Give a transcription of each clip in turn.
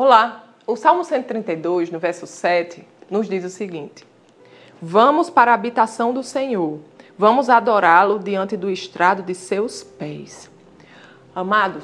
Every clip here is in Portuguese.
Olá! O Salmo 132, no verso 7, nos diz o seguinte: Vamos para a habitação do Senhor, vamos adorá-lo diante do estrado de seus pés. Amados,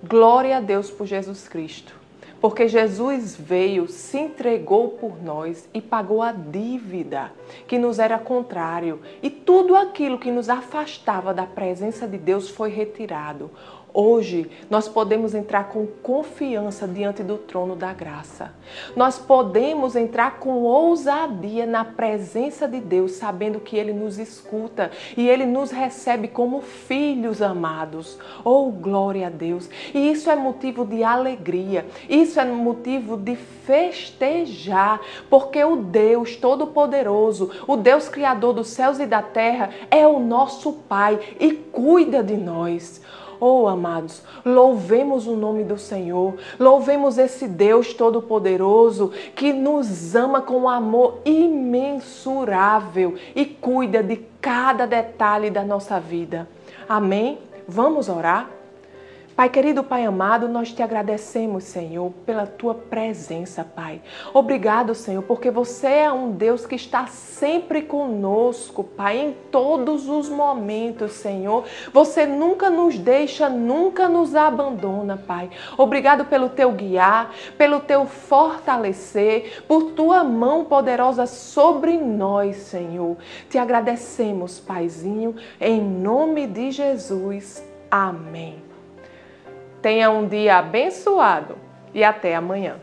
glória a Deus por Jesus Cristo, porque Jesus veio, se entregou por nós e pagou a dívida que nos era contrário, e tudo aquilo que nos afastava da presença de Deus foi retirado. Hoje nós podemos entrar com confiança diante do trono da graça. Nós podemos entrar com ousadia na presença de Deus, sabendo que Ele nos escuta e Ele nos recebe como filhos amados. Oh, glória a Deus! E isso é motivo de alegria, isso é motivo de festejar, porque o Deus Todo-Poderoso, o Deus Criador dos céus e da terra, é o nosso Pai e cuida de nós. Oh, amados, louvemos o nome do Senhor, louvemos esse Deus Todo-Poderoso que nos ama com amor imensurável e cuida de cada detalhe da nossa vida. Amém? Vamos orar? Pai querido, Pai amado, nós te agradecemos, Senhor, pela tua presença, Pai. Obrigado, Senhor, porque você é um Deus que está sempre conosco, Pai, em todos os momentos, Senhor. Você nunca nos deixa, nunca nos abandona, Pai. Obrigado pelo teu guiar, pelo teu fortalecer, por tua mão poderosa sobre nós, Senhor. Te agradecemos, Paizinho, em nome de Jesus. Amém. Tenha um dia abençoado e até amanhã.